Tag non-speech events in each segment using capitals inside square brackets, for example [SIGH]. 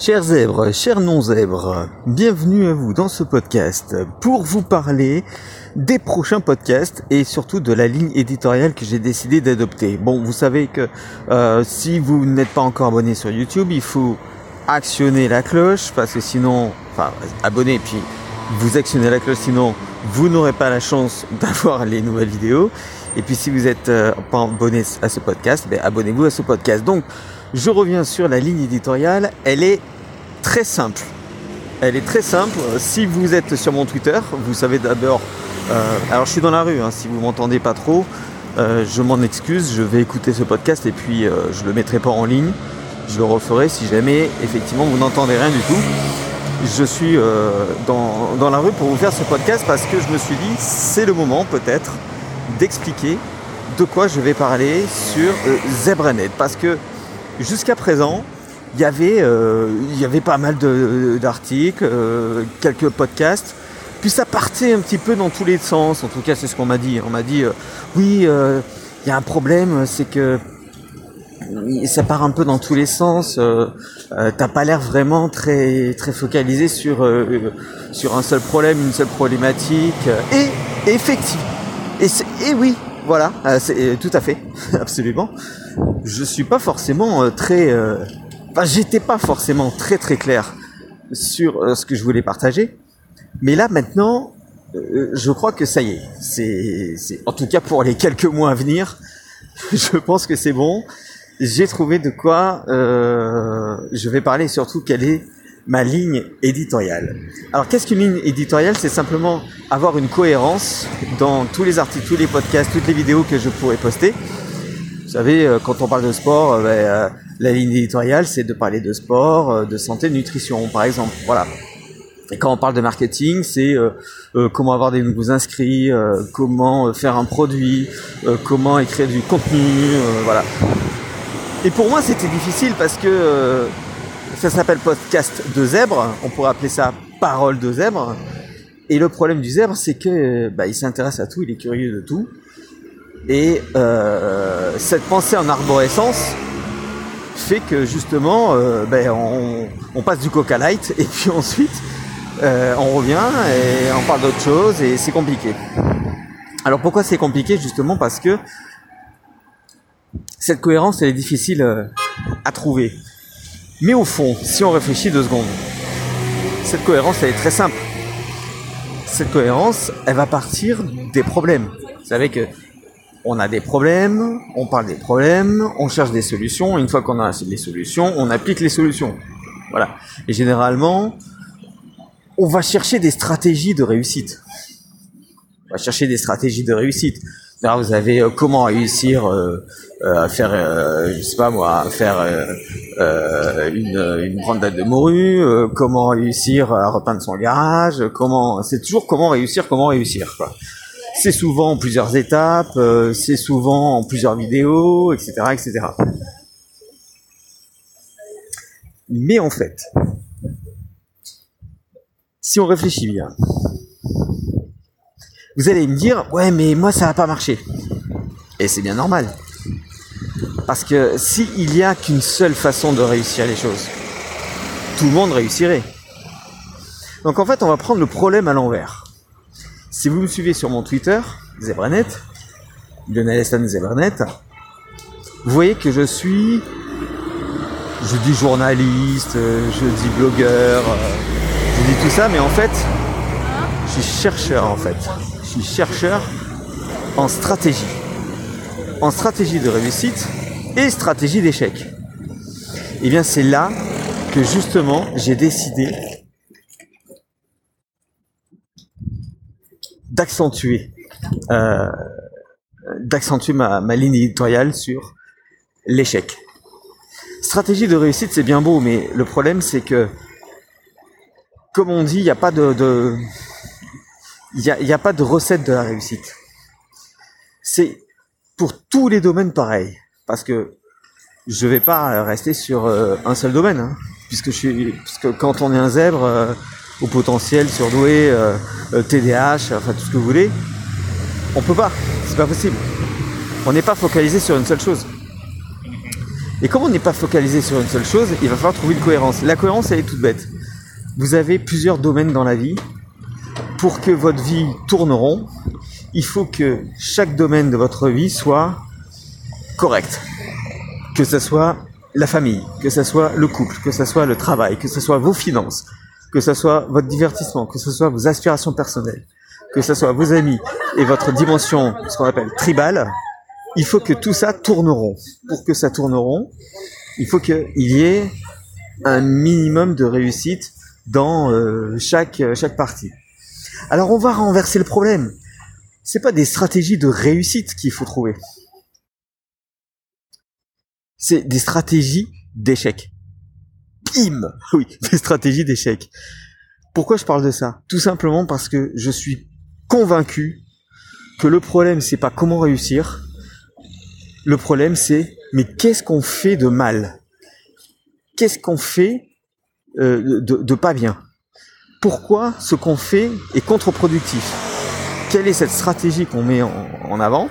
Chers zèbres, chers non-zèbres, bienvenue à vous dans ce podcast pour vous parler des prochains podcasts et surtout de la ligne éditoriale que j'ai décidé d'adopter. Bon, vous savez que euh, si vous n'êtes pas encore abonné sur YouTube, il faut actionner la cloche parce que sinon, enfin, abonner puis vous actionnez la cloche, sinon vous n'aurez pas la chance [LAUGHS] d'avoir les nouvelles vidéos. Et puis si vous n'êtes euh, pas abonné à ce podcast, ben, abonnez-vous à ce podcast. Donc je reviens sur la ligne éditoriale. Elle est très simple. Elle est très simple. Si vous êtes sur mon Twitter, vous savez d'abord. Euh, alors je suis dans la rue. Hein, si vous m'entendez pas trop, euh, je m'en excuse. Je vais écouter ce podcast et puis je le mettrai pas en ligne. Je le referai si jamais effectivement vous n'entendez rien du tout je suis dans, dans, la rue pour vous faire ce podcast parce que je me suis dit c'est le moment peut-être d'expliquer de quoi je vais parler sur euh, ZebraNet. Parce que jusqu'à présent, il y avait, euh, pas mal d'articles, euh, quelques podcasts. Puis ça partait un petit peu dans tous les sens. En tout cas, c'est ce qu'on m'a dit. On m'a dit, oui, il y a un problème, c'est que ça part un peu dans tous les sens. T'as pas l'air vraiment très très focalisé sur sur un seul problème, une seule problématique. Et effectivement, et, oui, voilà, euh, c'est euh, tout à fait, [LAUGHS] absolument. Je suis pas forcément euh, très, enfin, j'étais pas forcément très très clair sur ce que je voulais partager, mais là maintenant, je crois que ça y est. C'est, en tout cas pour les quelques mois à venir, [LAUGHS] je pense que c'est bon. J'ai trouvé de quoi je vais parler surtout quelle est ma ligne éditoriale. Alors qu'est-ce qu'une ligne éditoriale? C'est simplement avoir une cohérence dans tous les articles, tous les podcasts, toutes les vidéos que je pourrais poster. Vous savez, euh, quand on parle de sport, euh, ben, euh, la ligne éditoriale, c'est de parler de sport, de santé, de nutrition, par exemple. Voilà. Et quand on parle de marketing, c'est comment avoir des nouveaux inscrits, comment faire un produit, comment écrire du contenu, voilà. Et pour moi, c'était difficile parce que ça s'appelle podcast de zèbre. On pourrait appeler ça parole de zèbre. Et le problème du zèbre, c'est que bah, il s'intéresse à tout, il est curieux de tout. Et euh, cette pensée en arborescence fait que justement, euh, ben, on, passe du Coca Light [LAUGHS] et puis ensuite euh, on revient et on parle d'autre chose et c'est compliqué. Alors pourquoi c'est compliqué Justement? Parce que cette cohérence elle est difficile à trouver. Mais au fond, si on réfléchit deux secondes, cette cohérence, elle est très simple. Cette cohérence, elle va partir des problèmes. Vous savez que on a des problèmes, on parle des problèmes, on cherche des solutions. Une fois qu'on a des solutions, on applique les solutions. Voilà. Et généralement, on va chercher des stratégies de réussite. On va chercher des stratégies de réussite. Vous avez euh, comment réussir euh, euh, à faire, je sais pas moi, à faire une, une grande date de morue, comment réussir à repeindre son garage, comment, c'est toujours comment réussir, comment réussir. C'est souvent en plusieurs étapes, c'est souvent en plusieurs vidéos, etc., etc. Mais en fait, si on réfléchit bien, vous allez me dire, ouais, mais moi ça va pas marcher. Et c'est bien normal. Parce que s'il n'y a qu'une seule façon de réussir les choses, tout le monde réussirait. Donc en fait, on va prendre le problème à l'envers. Si vous me suivez sur mon Twitter, Zebranet, Lionel Estan Zebranet, vous voyez que je suis, je dis journaliste, je dis blogueur, je dis tout ça, mais en fait, je suis chercheur en fait suis chercheur en stratégie. En stratégie de réussite et stratégie d'échec. Et eh bien c'est là que justement j'ai décidé d'accentuer euh, d'accentuer ma, ligne éditoriale sur l'échec. Stratégie de réussite c'est bien beau, mais le problème c'est que comme on dit, il n'y a pas de, il n'y a, a pas de recette de la réussite. C'est pour tous les domaines pareil. Parce que je vais pas rester sur euh, un seul domaine. Hein, puisque, je suis, puisque quand on est un zèbre euh, au potentiel surdoué, euh, TDAH, enfin tout ce que vous voulez, on peut pas. C'est pas possible. On n'est pas focalisé sur une seule chose. Et comme on n'est pas focalisé sur une seule chose, il va falloir trouver une cohérence. La cohérence, elle est toute bête. Vous avez plusieurs domaines dans la vie. Pour que votre vie tourne rond, il faut que chaque domaine de votre vie soit correct. Que ce soit la famille, que ce soit le couple, que ce soit le travail, que ce soit vos finances, que ce soit votre divertissement, que ce soit vos aspirations personnelles, que ce soit vos amis et votre dimension, ce qu'on appelle tribale, il faut que tout ça tourne rond. Pour que ça tourne rond, il faut qu'il y ait un minimum de réussite dans euh, chaque, chaque partie. Alors on va renverser le problème. C'est pas des stratégies de réussite qu'il faut trouver. C'est des stratégies d'échec. [LAUGHS] Oui, des stratégies d'échec. Pourquoi je parle de ça? Tout simplement parce que je suis convaincu que le problème c'est pas comment réussir. Le problème c'est mais qu'est-ce qu'on fait de mal? Qu'est-ce qu'on fait euh, de, pas bien? Pourquoi ce qu'on fait est contre-productif? Quelle est cette stratégie qu'on met en avant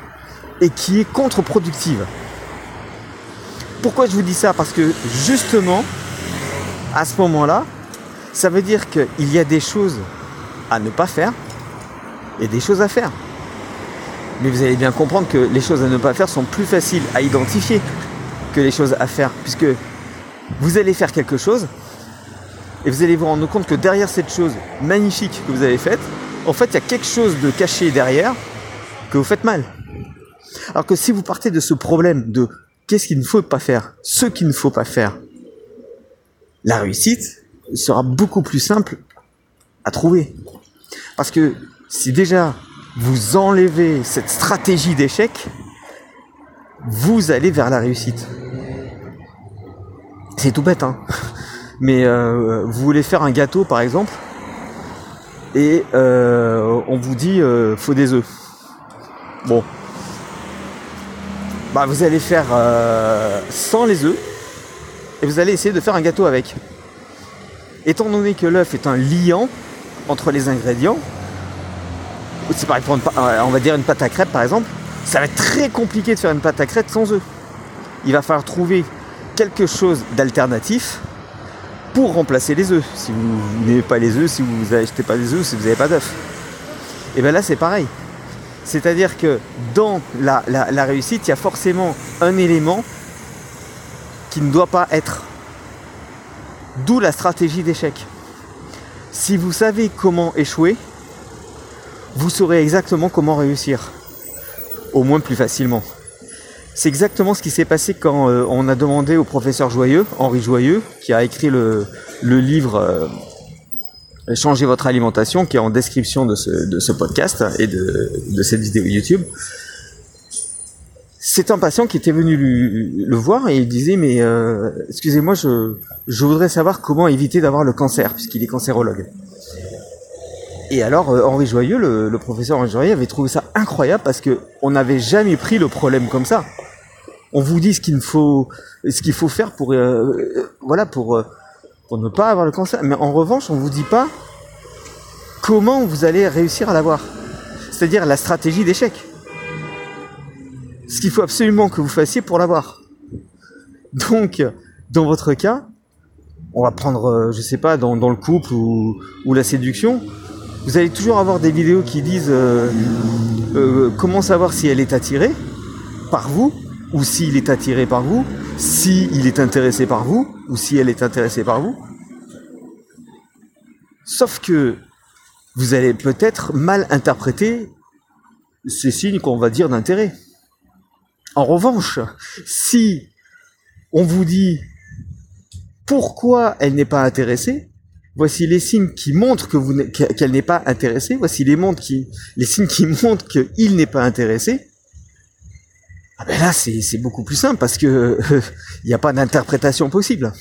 et qui est contre-productive? Pourquoi je vous dis ça? Parce que justement, à ce moment-là, ça veut dire qu'il y a des choses à ne pas faire et des choses à faire. Mais vous allez bien comprendre que les choses à ne pas faire sont plus faciles à identifier que les choses à faire, puisque vous allez faire quelque chose et vous allez vous rendre compte que derrière cette chose magnifique que vous avez faite, en fait, il y a quelque chose de caché derrière que vous faites mal. Alors que si vous partez de ce problème de qu'est-ce qu'il ne faut pas faire, ce qu'il ne faut pas faire, la réussite sera beaucoup plus simple à trouver. Parce que si déjà vous enlevez cette stratégie d'échec, vous allez vers la réussite. C'est tout bête, hein. [LAUGHS] Mais euh, vous voulez faire un gâteau, par exemple, et euh, on vous dit euh, faut des œufs. Bon, bah vous allez faire euh, sans les œufs et vous allez essayer de faire un gâteau avec. Étant donné que l'œuf est un liant entre les ingrédients, c'est pareil pour une, euh, on va dire une pâte à crêpes par exemple, ça va être très compliqué de faire une pâte à crêpes sans œufs. Il va falloir trouver quelque chose d'alternatif pour remplacer les œufs. Si vous n'avez pas les œufs, si vous n'achetez pas les œufs, si vous n'avez pas d'œufs. Et bien là c'est pareil. C'est-à-dire que dans la réussite, il y a forcément un élément qui ne doit pas être. D'où la stratégie d'échec. Si vous savez comment échouer, vous saurez exactement comment réussir. Au moins plus facilement. C'est exactement ce qui s'est passé quand euh, on a demandé au professeur Joyeux, Henri Joyeux, qui a écrit le, livre euh, Changer votre alimentation, qui est en description de ce, podcast et de cette vidéo YouTube. C'est un patient qui était venu le voir et il disait mais euh, excusez-moi je, je voudrais savoir comment éviter d'avoir le cancer puisqu'il est cancérologue. Et alors euh, Henri Joyeux, le, professeur Henri Joyeux avait trouvé ça incroyable parce que on n'avait jamais pris le problème comme ça. On vous dit ce qu'il faut ce qu'il faut faire pour euh, voilà pour pour ne pas avoir le cancer, mais en revanche on vous dit pas comment vous allez réussir à l'avoir. C'est-à-dire la stratégie d'échec ce qu'il faut absolument que vous fassiez pour l'avoir. Donc, dans votre cas, on va prendre, euh, je sais pas, dans, le couple ou, la séduction, vous allez toujours avoir des vidéos qui disent euh, euh, comment savoir si elle est attirée par vous ou s'il est attiré par vous, si est intéressé par vous ou si elle est intéressée par vous. Sauf que vous allez peut-être mal interpréter ces signes qu'on va dire d'intérêt. En revanche, si on vous dit pourquoi elle n'est pas intéressée, voici les signes qui montrent qu'elle n'est pas intéressée, voici les, signes qui montrent qu'il n'est pas intéressé, ah ben là c'est beaucoup plus simple parce que il n'y a pas d'interprétation possible.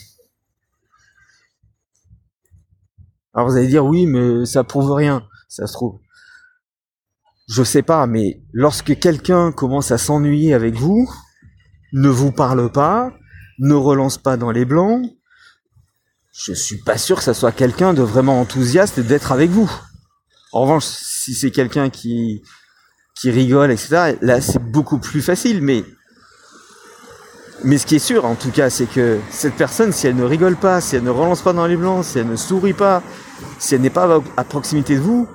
Alors vous allez dire oui mais ça prouve rien, ça se trouve. Je sais pas, mais lorsque quelqu'un commence à s'ennuyer avec vous, ne vous parle pas, ne relance pas dans les blancs, je suis pas sûr que ça soit quelqu'un de vraiment enthousiaste d'être avec vous. En revanche, si c'est quelqu'un qui, qui rigole, etc., là c'est beaucoup plus facile, mais Mais ce qui est sûr, en tout cas, c'est que cette personne, si elle ne rigole pas, si elle ne relance pas dans les blancs, si elle ne sourit pas, si elle n'est pas à proximité de vous,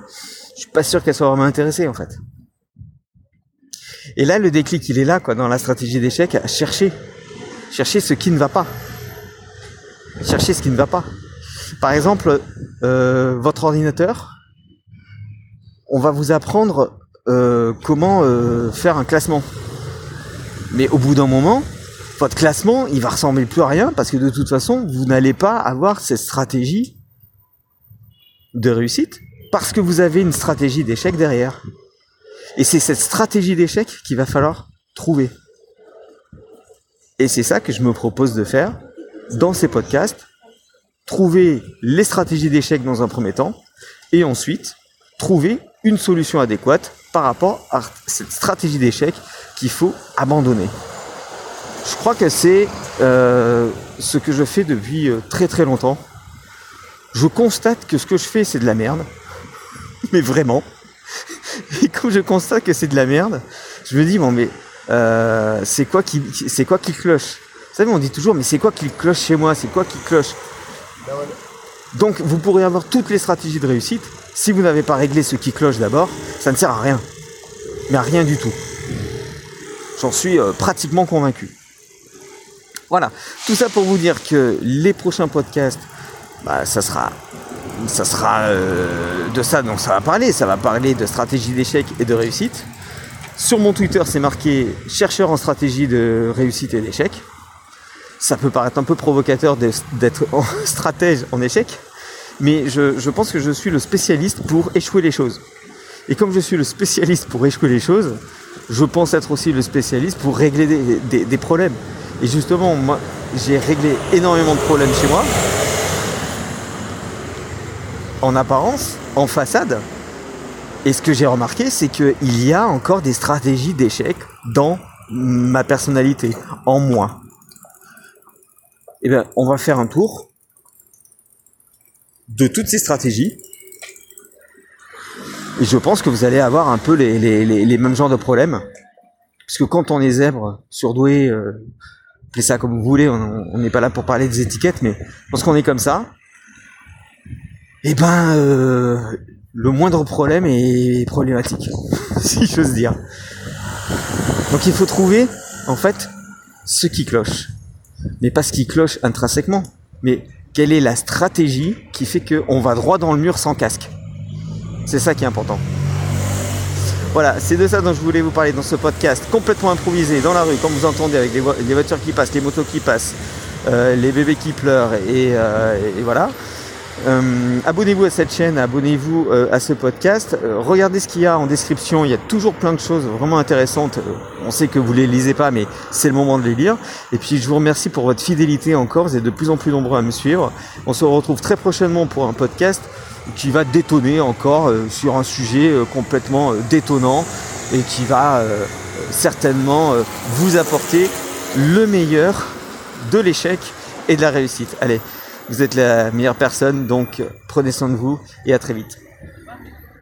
je suis pas sûr qu'elle soit vraiment intéressée, en fait. Et là, le déclic, il est là, quoi, dans la stratégie d'échec, à chercher. Chercher ce qui ne va pas. Chercher ce qui ne va pas. Par exemple, euh, votre ordinateur, on va vous apprendre euh, comment euh, faire un classement. Mais au bout d'un moment, votre classement, il va ressembler plus à rien parce que de toute façon, vous n'allez pas avoir cette stratégie de réussite parce que vous avez une stratégie d'échec derrière. Et c'est cette stratégie d'échec qu'il va falloir trouver. Et c'est ça que je me propose de faire dans ces podcasts. Trouver les stratégies d'échec dans un premier temps et ensuite trouver une solution adéquate par rapport à cette stratégie d'échec qu'il faut abandonner. Je crois que c'est euh, ce que je fais depuis euh, très très longtemps. Je constate que ce que je fais c'est de la merde, mais vraiment. Et quand je constate que c'est de la merde, je me dis bon mais euh, c'est quoi qui c'est quoi qui cloche? Vous savez on dit toujours mais c'est quoi qui cloche chez moi? C'est quoi qui cloche? Donc vous pourrez avoir toutes les stratégies de réussite. Si vous n'avez pas réglé ce qui cloche d'abord, ça ne sert à rien. Mais à rien du tout. J'en suis pratiquement convaincu. Voilà, tout ça pour vous dire que les prochains podcasts, bah, ça sera, ça sera euh, de ça dont ça va parler. Ça va parler de stratégie d'échec et de réussite. Sur mon Twitter, c'est marqué chercheur en stratégie de réussite et d'échec. Ça peut paraître un peu provocateur d'être [LAUGHS] stratège en échec, mais je, pense que je suis le spécialiste pour échouer les choses. Et comme je suis le spécialiste pour échouer les choses, je pense être aussi le spécialiste pour régler des problèmes. Et justement, moi, j'ai réglé énormément de problèmes chez moi. En apparence, en façade. Et ce que j'ai remarqué, c'est qu'il y a encore des stratégies d'échec dans ma personnalité, en moi. Eh bien, on va faire un tour de toutes ces stratégies. Et je pense que vous allez avoir un peu les, mêmes genres de problèmes. Parce que quand on est zèbre, surdoué, euh, appelez ça comme vous voulez, on n'est pas là pour parler des étiquettes, mais lorsqu'on est comme ça, eh ben, euh, le moindre problème est problématique, [LAUGHS] si j'ose dire. Donc il faut trouver, en fait, ce qui cloche. Mais pas ce qui cloche intrinsèquement, mais quelle est la stratégie qui fait qu'on va droit dans le mur sans casque? C'est ça qui est important. Voilà, c'est de ça dont je voulais vous parler dans ce podcast complètement improvisé dans la rue, comme vous entendez, avec les, voitures qui passent, les motos qui passent, euh, les bébés qui pleurent, et, euh, voilà. Euh, abonnez-vous à cette chaîne, abonnez-vous à ce podcast. regardez ce qu'il y a en description. Il y a toujours plein de choses vraiment intéressantes. on sait que vous les lisez pas, mais c'est le moment de les lire. Et puis je vous remercie pour votre fidélité encore. Vous êtes de plus en plus nombreux à me suivre. On se retrouve très prochainement pour un podcast qui va détonner encore euh, sur un sujet euh, complètement euh, détonnant et qui va certainement vous apporter le meilleur de l'échec et de la réussite. Allez, vous êtes la meilleure personne, donc prenez soin de vous et à très vite.